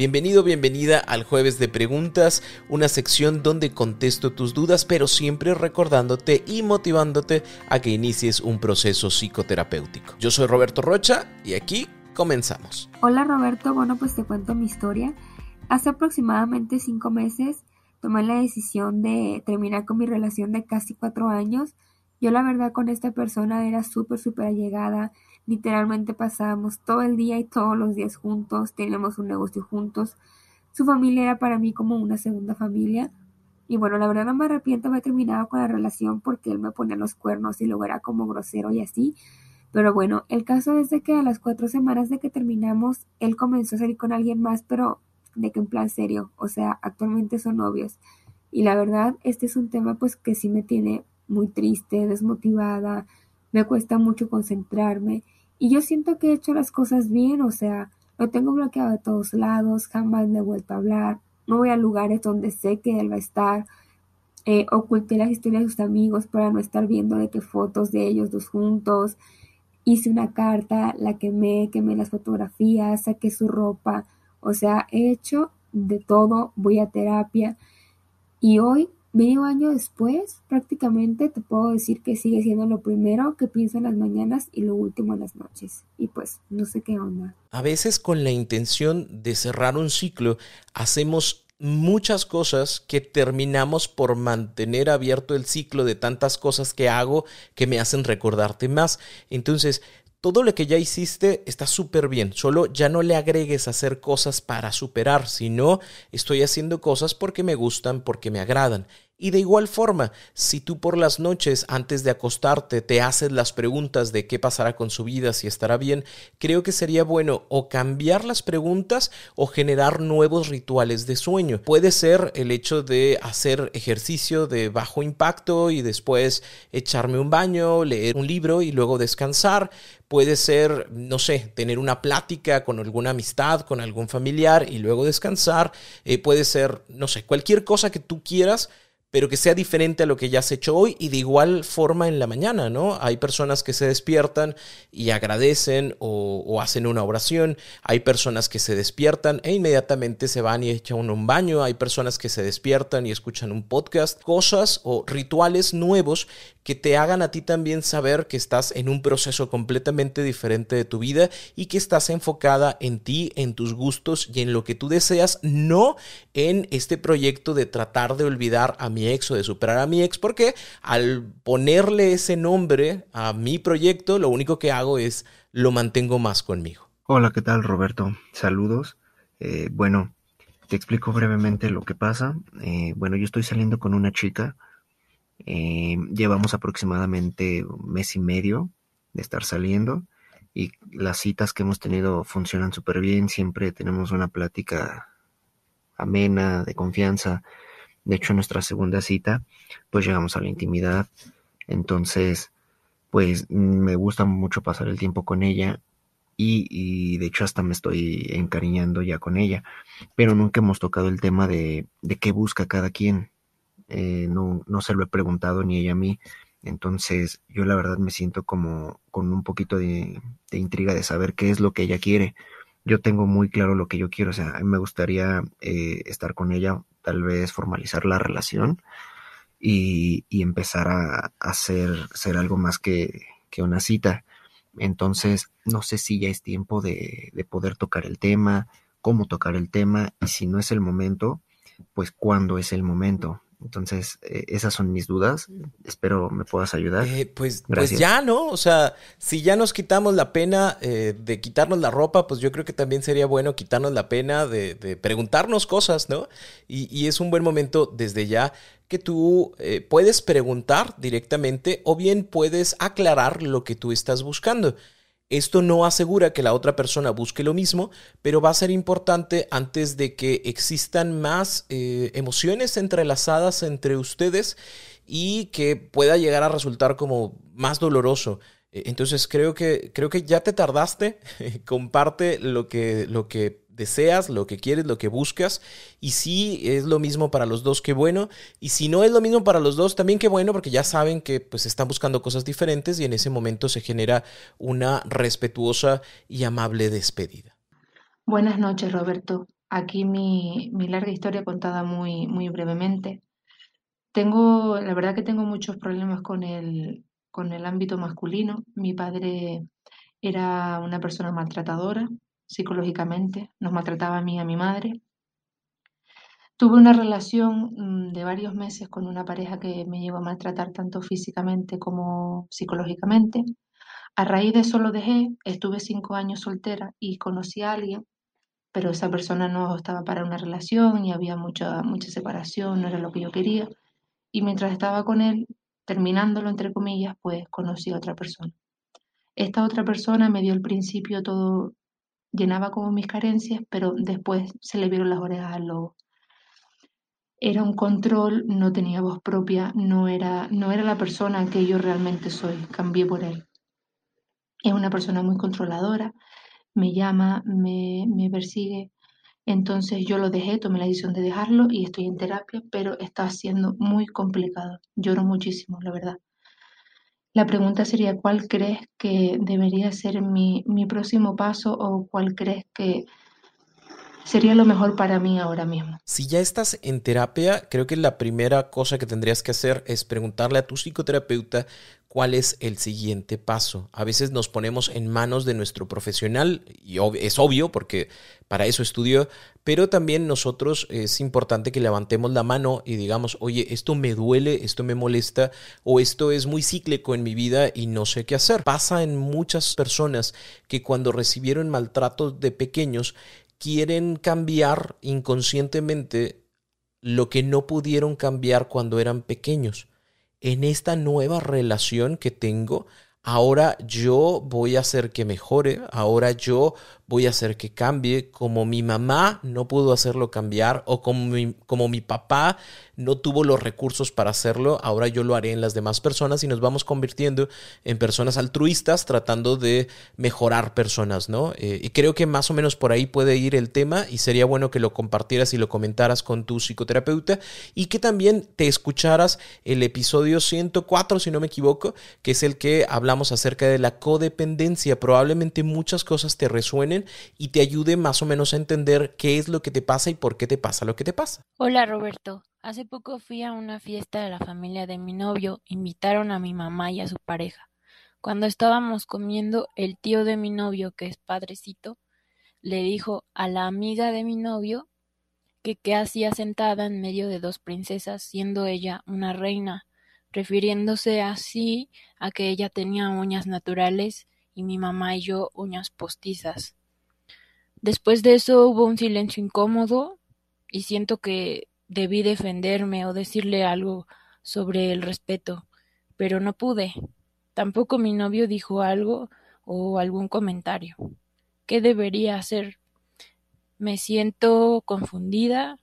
Bienvenido, bienvenida al jueves de preguntas, una sección donde contesto tus dudas, pero siempre recordándote y motivándote a que inicies un proceso psicoterapéutico. Yo soy Roberto Rocha y aquí comenzamos. Hola Roberto, bueno pues te cuento mi historia. Hace aproximadamente cinco meses tomé la decisión de terminar con mi relación de casi cuatro años. Yo la verdad con esta persona era súper, súper allegada Literalmente pasábamos todo el día y todos los días juntos, teníamos un negocio juntos. Su familia era para mí como una segunda familia. Y bueno, la verdad no me arrepiento haber terminado con la relación porque él me ponía los cuernos y luego era como grosero y así. Pero bueno, el caso es de que a las cuatro semanas de que terminamos, él comenzó a salir con alguien más, pero de que en plan serio, o sea, actualmente son novios. Y la verdad, este es un tema pues que sí me tiene muy triste, desmotivada, me cuesta mucho concentrarme y yo siento que he hecho las cosas bien, o sea, lo tengo bloqueado de todos lados, jamás me he vuelto a hablar, no voy a lugares donde sé que él va a estar, eh, oculté las historias de sus amigos para no estar viendo de qué fotos de ellos dos juntos, hice una carta, la quemé, quemé las fotografías, saqué su ropa, o sea, he hecho de todo, voy a terapia y hoy Medio año después, prácticamente te puedo decir que sigue siendo lo primero que pienso en las mañanas y lo último en las noches. Y pues no sé qué onda. A veces con la intención de cerrar un ciclo, hacemos muchas cosas que terminamos por mantener abierto el ciclo de tantas cosas que hago que me hacen recordarte más. Entonces, todo lo que ya hiciste está súper bien, solo ya no le agregues hacer cosas para superar, sino estoy haciendo cosas porque me gustan, porque me agradan. Y de igual forma, si tú por las noches antes de acostarte te haces las preguntas de qué pasará con su vida, si estará bien, creo que sería bueno o cambiar las preguntas o generar nuevos rituales de sueño. Puede ser el hecho de hacer ejercicio de bajo impacto y después echarme un baño, leer un libro y luego descansar. Puede ser, no sé, tener una plática con alguna amistad, con algún familiar y luego descansar. Eh, puede ser, no sé, cualquier cosa que tú quieras pero que sea diferente a lo que ya has hecho hoy y de igual forma en la mañana, ¿no? Hay personas que se despiertan y agradecen o, hacen una oración, hay personas que se despiertan e inmediatamente se van y echan un baño, hay personas que se despiertan y escuchan un podcast, cosas o rituales nuevos que te hagan a ti también saber que estás en un proceso completamente diferente de tu vida y que estás enfocada en ti, en tus gustos y en lo que tú deseas, no en este proyecto de tratar de olvidar a mi ex o de superar a mi ex, porque al ponerle ese nombre a mi proyecto, lo único que hago es lo mantengo más conmigo. Hola, ¿qué tal Roberto? Saludos. Eh, bueno, te explico brevemente lo que pasa. Eh, bueno, yo estoy saliendo con una chica eh, llevamos aproximadamente un mes y medio de estar saliendo y las citas que hemos tenido funcionan súper bien. Siempre tenemos una plática amena, de confianza. De hecho, en nuestra segunda cita, pues llegamos a la intimidad. Entonces, pues me gusta mucho pasar el tiempo con ella y, de hecho hasta me estoy encariñando ya con ella. Pero nunca hemos tocado el tema de, de qué busca cada quien. Eh, no, no se lo he preguntado ni ella a mí. Entonces yo la verdad me siento como con un poquito de, intriga de saber qué es lo que ella quiere. Yo tengo muy claro lo que yo quiero, o sea, me gustaría eh, estar con ella, tal vez formalizar la relación y, empezar a, hacer ser algo más que, que, una cita. Entonces, no sé si ya es tiempo de, de poder tocar el tema, cómo tocar el tema y si no es el momento, pues cuándo es el momento. Entonces, eh, esas son mis dudas. Espero me puedas ayudar. Eh, pues, pues, ya, ¿no? O sea, si ya nos quitamos la pena eh, de quitarnos la ropa, pues yo creo que también sería bueno quitarnos la pena de, preguntarnos cosas, ¿no? Y, es un buen momento desde ya que tú puedes preguntar directamente o bien puedes aclarar lo que tú estás buscando. Esto no asegura que la otra persona busque lo mismo, pero va a ser importante antes de que existan más eh, emociones entrelazadas entre ustedes y que pueda llegar a resultar como más doloroso. E, entonces creo que, creo que ya te tardaste, comparte lo que, lo que deseas, lo que quieres, lo que buscas. Y si es lo mismo para los dos, qué bueno. Y si no es lo mismo para los dos, también qué bueno, porque ya saben que pues están buscando cosas diferentes y en ese momento se genera una respetuosa y amable despedida. Buenas noches, Roberto. Aquí mi, mi larga historia contada muy, muy brevemente. Tengo, la verdad que tengo muchos problemas con el, con el ámbito masculino. Mi padre era una persona maltratadora, psicológicamente, nos maltrataba a mí y a mi madre. Tuve una relación mm, de varios meses con una pareja que me llevó a maltratar tanto físicamente como psicológicamente. A raíz de eso lo dejé, estuve cinco años soltera y conocí a alguien, pero esa persona no estaba para una relación y había mucha, mucha separación, no era lo que yo quería. Y mientras estaba con él, terminándolo entre comillas, pues conocí a otra persona. Esta otra persona me dio al principio todo llenaba como mis carencias, pero después se le vieron las orejas al lobo. Era un control, no tenía voz propia, no era, no era la persona que yo realmente soy, cambié por él. Es una persona muy controladora, me llama, me, me persigue. Entonces yo lo dejé, tomé la decisión de dejarlo y estoy en terapia, pero está siendo muy complicado. Lloro muchísimo, la verdad. La pregunta sería, ¿cuál crees que debería ser mi, mi próximo paso o cuál crees que sería lo mejor para mí ahora mismo? Si ya estás en terapia, creo que la primera cosa que tendrías que hacer es preguntarle a tu psicoterapeuta cuál es el siguiente paso. A veces nos ponemos en manos de nuestro profesional, y es obvio porque para eso estudió, pero también nosotros es importante que levantemos la mano y digamos, oye, esto me duele, esto me molesta, o esto es muy cíclico en mi vida y no sé qué hacer. Pasa en muchas personas que cuando recibieron maltratos de pequeños, quieren cambiar inconscientemente lo que no pudieron cambiar cuando eran pequeños. En esta nueva relación que tengo, ahora yo voy a hacer que mejore, ahora yo voy a hacer que cambie, como mi mamá no pudo hacerlo cambiar o como mi, como mi papá no tuvo los recursos para hacerlo, ahora yo lo haré en las demás personas y nos vamos convirtiendo en personas altruistas tratando de mejorar personas, ¿no? Eh, y creo que más o menos por ahí puede ir el tema y sería bueno que lo compartieras y lo comentaras con tu psicoterapeuta y que también te escucharas el episodio 104, si no me equivoco, que es el que hablamos acerca de la codependencia. Probablemente muchas cosas te resuenen y te ayude más o menos a entender qué es lo que te pasa y por qué te pasa lo que te pasa. Hola Roberto, hace poco fui a una fiesta de la familia de mi novio, invitaron a mi mamá y a su pareja. Cuando estábamos comiendo, el tío de mi novio, que es padrecito, le dijo a la amiga de mi novio que qué sentada en medio de dos princesas, siendo ella una reina, refiriéndose así a que ella tenía uñas naturales y mi mamá y yo uñas postizas. Después de eso hubo un silencio incómodo y siento que debí defenderme o decirle algo sobre el respeto, pero no pude. Tampoco mi novio dijo algo o algún comentario. ¿Qué debería hacer? Me siento confundida,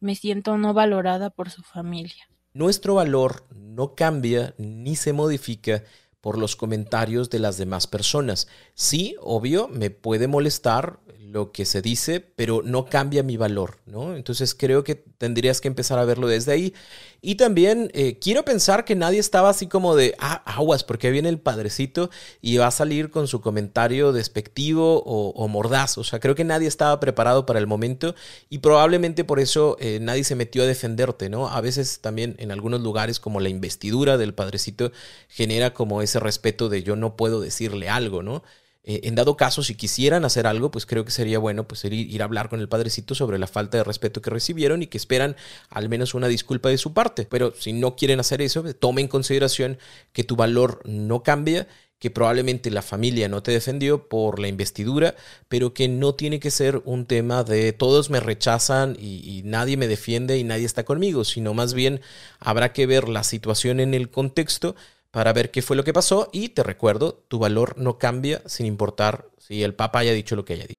me siento no valorada por su familia. Nuestro valor no cambia ni se modifica por los comentarios de las demás personas. Sí, obvio, me puede molestar lo que se dice, pero no cambia mi valor, ¿no? Entonces creo que tendrías que empezar a verlo desde ahí. Y también eh, quiero pensar que nadie estaba así como de, ah, aguas, porque viene el padrecito y va a salir con su comentario despectivo o, mordaz. O sea, creo que nadie estaba preparado para el momento y probablemente por eso eh, nadie se metió a defenderte, ¿no? A veces también en algunos lugares como la investidura del padrecito genera como respeto de yo no puedo decirle algo, ¿no? Eh, en dado caso, si quisieran hacer algo, pues creo que sería bueno pues, ir, ir, a hablar con el padrecito sobre la falta de respeto que recibieron y que esperan al menos una disculpa de su parte. Pero si no quieren hacer eso, tome en consideración que tu valor no cambia que probablemente la familia no te defendió por la investidura, pero que no tiene que ser un tema de todos me rechazan y, nadie me defiende y nadie está conmigo, sino más bien habrá que ver la situación en el contexto para ver qué fue lo que pasó y te recuerdo, tu valor no cambia sin importar si el papá haya dicho lo que haya dicho.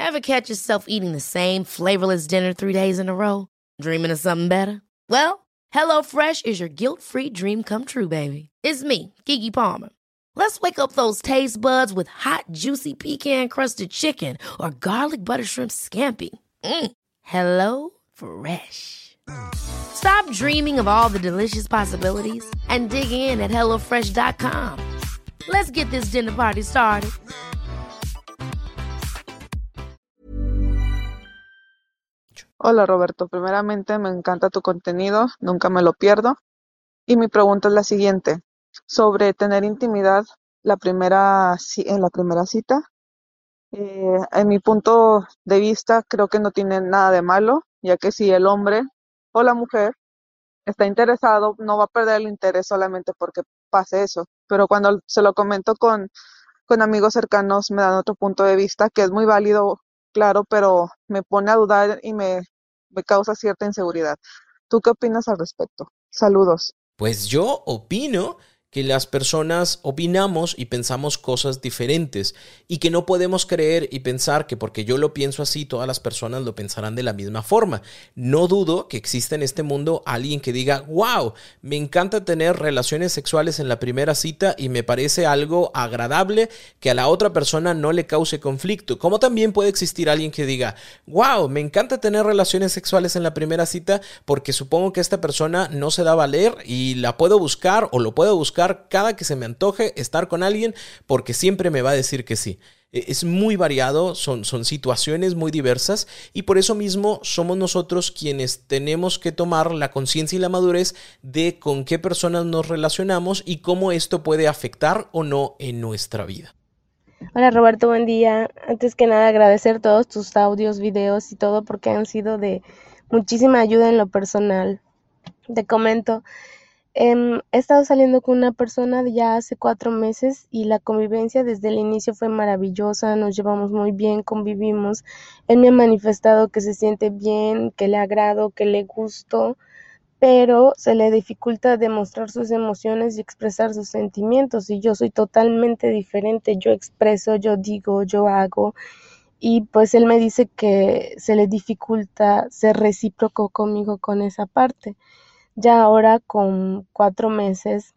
Ever catch yourself eating the same flavorless dinner three days in a row? Dreaming of something better? Well, HelloFresh is your guilt-free dream come true, baby. It's me, Kiki Palmer. Let's wake up those taste buds with hot, juicy pecan-crusted chicken or garlic butter shrimp scampi. Mm. Hello Fresh. Stop dreaming of all the delicious possibilities and dig in at HelloFresh.com. Let's get this dinner party started. Hola Roberto, primeramente me encanta tu contenido, nunca me lo pierdo. Y mi pregunta es la siguiente, sobre tener intimidad la primera, en la primera cita. Eh, en mi punto de vista, creo que no tiene nada de malo, ya que si el hombre o la mujer está interesado, no va a perder el interés solamente porque pase eso. Pero cuando se lo comento con, con amigos cercanos, me dan otro punto de vista que es muy válido, claro, pero me pone a dudar y me, me causa cierta inseguridad. ¿Tú qué opinas al respecto? Saludos. Pues yo opino que las personas opinamos y pensamos cosas diferentes y que no podemos creer y pensar que porque yo lo pienso así, todas las personas lo pensarán de la misma forma. No dudo que exista en este mundo alguien que diga, wow, me encanta tener relaciones sexuales en la primera cita y me parece algo agradable que a la otra persona no le cause conflicto. Como también puede existir alguien que diga, wow, me encanta tener relaciones sexuales en la primera cita porque supongo que esta persona no se da a valer y la puedo buscar o lo puedo buscar cada que se me antoje estar con alguien porque siempre me va a decir que sí. E, es muy variado, son, son situaciones muy diversas y por eso mismo somos nosotros quienes tenemos que tomar la conciencia y la madurez de con qué personas nos relacionamos y cómo esto puede afectar o no en nuestra vida. Hola Roberto, buen día. Antes que nada agradecer todos tus audios, videos y todo porque han sido de muchísima ayuda en lo personal. Te comento, he estado saliendo con una persona ya hace cuatro meses y la convivencia desde el inicio fue maravillosa, nos llevamos muy bien, convivimos. Él me ha manifestado que se siente bien, que le agrado, que le gusto, pero se le dificulta demostrar sus emociones y expresar sus sentimientos y yo soy totalmente diferente, yo expreso, yo digo, yo hago y pues él me dice que se le dificulta ser recíproco conmigo con esa parte. Ya ahora con cuatro meses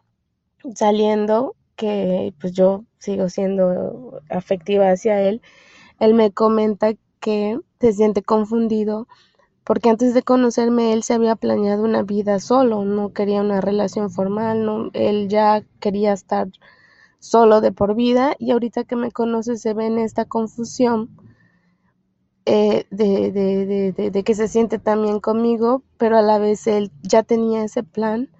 saliendo, que pues yo sigo siendo afectiva hacia él, él me comenta que se siente confundido porque antes de conocerme él se había planeado una vida solo, no quería una relación formal, no, él ya quería estar solo de por vida y ahorita que me conoce se ve en esta confusión eh, de, de, de, de, que se siente también conmigo, pero a la vez él ya tenía ese plan.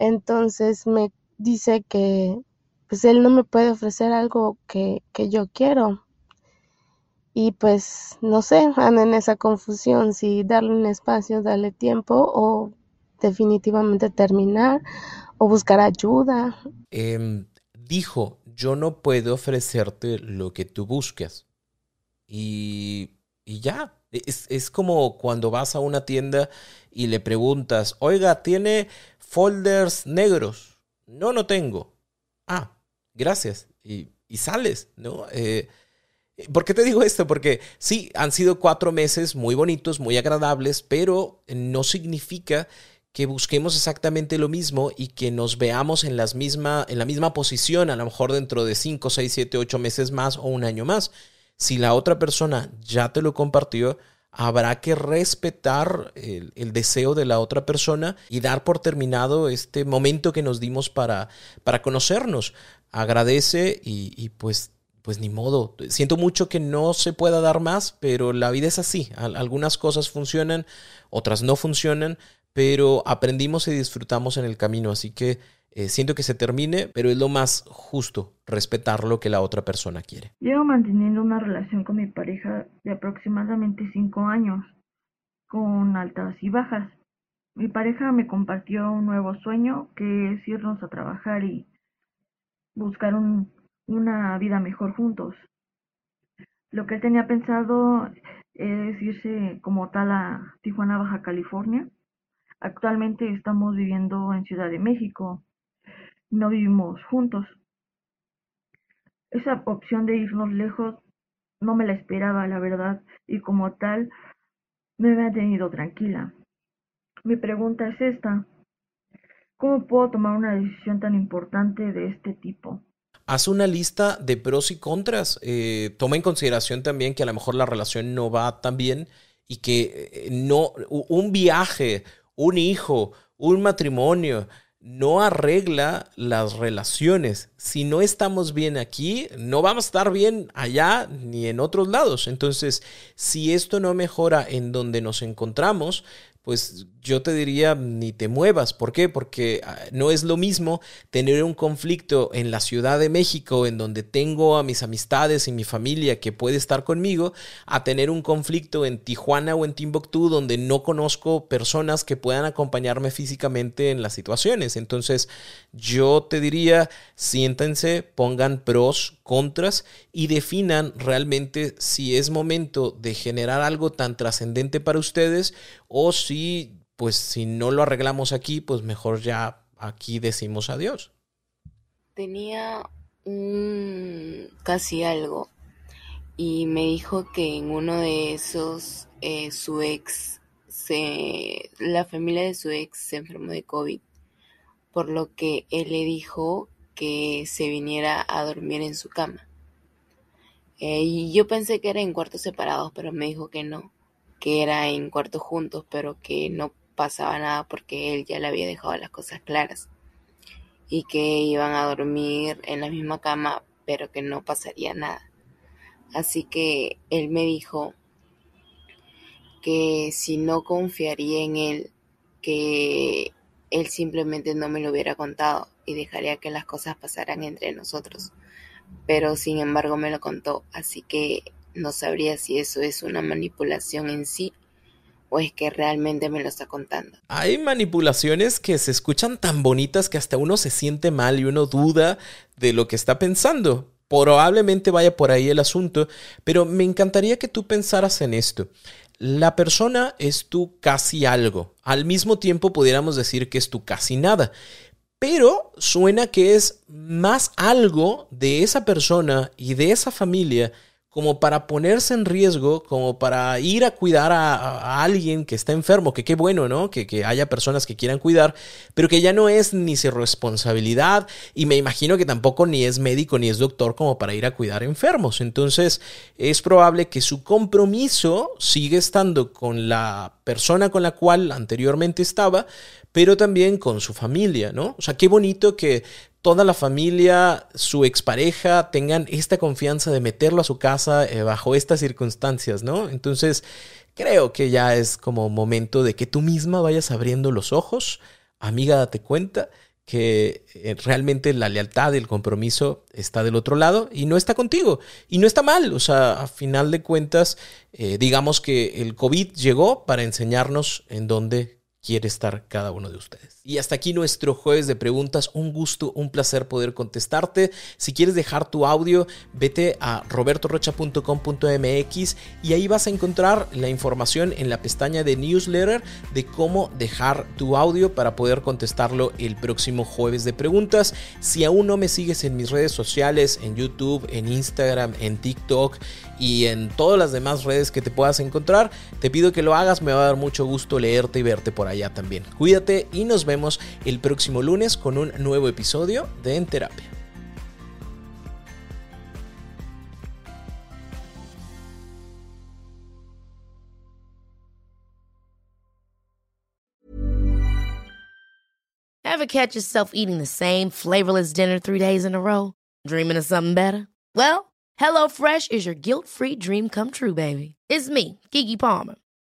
Entonces me dice que pues él no me puede ofrecer algo que, que yo quiero. Y pues no sé, ando en esa confusión si darle un espacio, darle tiempo o definitivamente terminar o buscar ayuda. Eh, dijo, yo no puedo ofrecerte lo que tú buscas. Y y ya. Es, es, como cuando vas a una tienda y le preguntas, oiga, ¿tiene folders negros? No, no tengo. Ah, gracias. Y, y sales, ¿no? Eh, ¿Por qué te digo esto? Porque sí, han sido cuatro meses muy bonitos, muy agradables, pero no significa que busquemos exactamente lo mismo y que nos veamos en, las misma, en la misma posición, a lo mejor dentro de cinco, seis, siete, ocho meses más o un año más. Si la otra persona ya te lo compartió, habrá que respetar el, deseo de la otra persona y dar por terminado este momento que nos dimos para, para conocernos. Agradece y, y pues pues ni modo. Siento mucho que no se pueda dar más, pero la vida es así. Algunas cosas funcionan, otras no funcionan, pero aprendimos y disfrutamos en el camino. Así que eh, siento que se termine, pero es lo más justo, respetar lo que la otra persona quiere. Llevo manteniendo una relación con mi pareja de aproximadamente cinco años, con altas y bajas. Mi pareja me compartió un nuevo sueño que es irnos a trabajar y buscar un, una vida mejor juntos. Lo que él tenía pensado es irse como tal a Tijuana, Baja California, Actualmente estamos viviendo en Ciudad de México. No vivimos juntos. Esa opción de irnos lejos no me la esperaba, la verdad, y como tal me ha tenido tranquila. Mi pregunta es esta. ¿Cómo puedo tomar una decisión tan importante de este tipo? Haz una lista de pros y contras. Eh, toma en consideración también que a lo mejor la relación no va tan bien y que eh, no un viaje, un hijo, un matrimonio, no arregla las relaciones. Si no estamos bien aquí, no vamos a estar bien allá ni en otros lados. Entonces, si esto no mejora en donde nos encontramos, pues yo te diría ni te muevas. ¿Por qué? Porque ah, no es lo mismo tener un conflicto en la Ciudad de México, en donde tengo a mis amistades y mi familia que puede estar conmigo, a tener un conflicto en Tijuana o en Timbuktu, donde no conozco personas que puedan acompañarme físicamente en las situaciones. Entonces, yo te diría, siéntense, pongan pros, contras y definan realmente si es momento de generar algo tan trascendente para ustedes o si pues si no lo arreglamos aquí, pues mejor ya aquí decimos adiós. Tenía un casi algo y me dijo que en uno de esos eh, su ex la familia de su ex se enfermó de COVID por lo que él le dijo que se viniera a dormir en su cama eh, y yo pensé que era en cuartos separados pero me dijo que no que era en cuartos juntos pero que no pasaba nada porque él ya le había dejado las cosas claras y que iban a dormir en la misma cama pero que no pasaría nada. Así que él me dijo que si no confiaría en él, que él simplemente no me lo hubiera contado y dejaría que las cosas pasaran entre nosotros. Pero sin embargo me lo contó, así que no sabría si eso es una manipulación en sí o es que realmente me lo está contando. Hay manipulaciones que se escuchan tan bonitas que hasta uno se siente mal y uno duda de lo que está pensando. Probablemente vaya por ahí el asunto, pero me encantaría que tú pensaras en esto. La persona es tu casi algo. Al mismo tiempo pudiéramos decir que es tu casi nada. Pero suena que es más algo de esa persona y de esa familia como para ponerse en riesgo, como para ir a cuidar a, alguien que está enfermo, que qué bueno, ¿no? Que, que, haya personas que quieran cuidar, pero que ya no es ni su responsabilidad y me imagino que tampoco ni es médico ni es doctor como para ir a cuidar enfermos. Entonces es probable que su compromiso sigue estando con la persona con la cual anteriormente estaba, pero también con su familia, ¿no? O sea, qué bonito que toda la familia, su expareja, tengan esta confianza de meterlo a su casa eh, bajo estas circunstancias, ¿no? Entonces, creo que ya es como momento de que tú misma vayas abriendo los ojos, amiga, date cuenta que eh, realmente la lealtad y el compromiso está del otro lado y no está contigo. Y no está mal, o sea, a final de cuentas, eh, digamos que el COVID llegó para enseñarnos en dónde quiere estar cada uno de ustedes. Y hasta aquí nuestro jueves de preguntas. Un gusto, un placer poder contestarte. Si quieres dejar tu audio, vete a robertorocha.com.mx y ahí vas a encontrar la información en la pestaña de newsletter de cómo dejar tu audio para poder contestarlo el próximo jueves de preguntas. Si aún no me sigues en mis redes sociales, en YouTube, en Instagram, en TikTok, y en todas las demás redes que te puedas encontrar. Te pido que lo hagas, me va a dar mucho gusto leerte y verte por allá también. Cuídate y nos vemos el próximo lunes con un nuevo episodio de En Terapia. Ever catch yourself eating the same flavorless dinner three days in a row? Dreaming of something better? Well, HelloFresh is your guilt-free dream come true, baby. It's me, Kiki Palmer.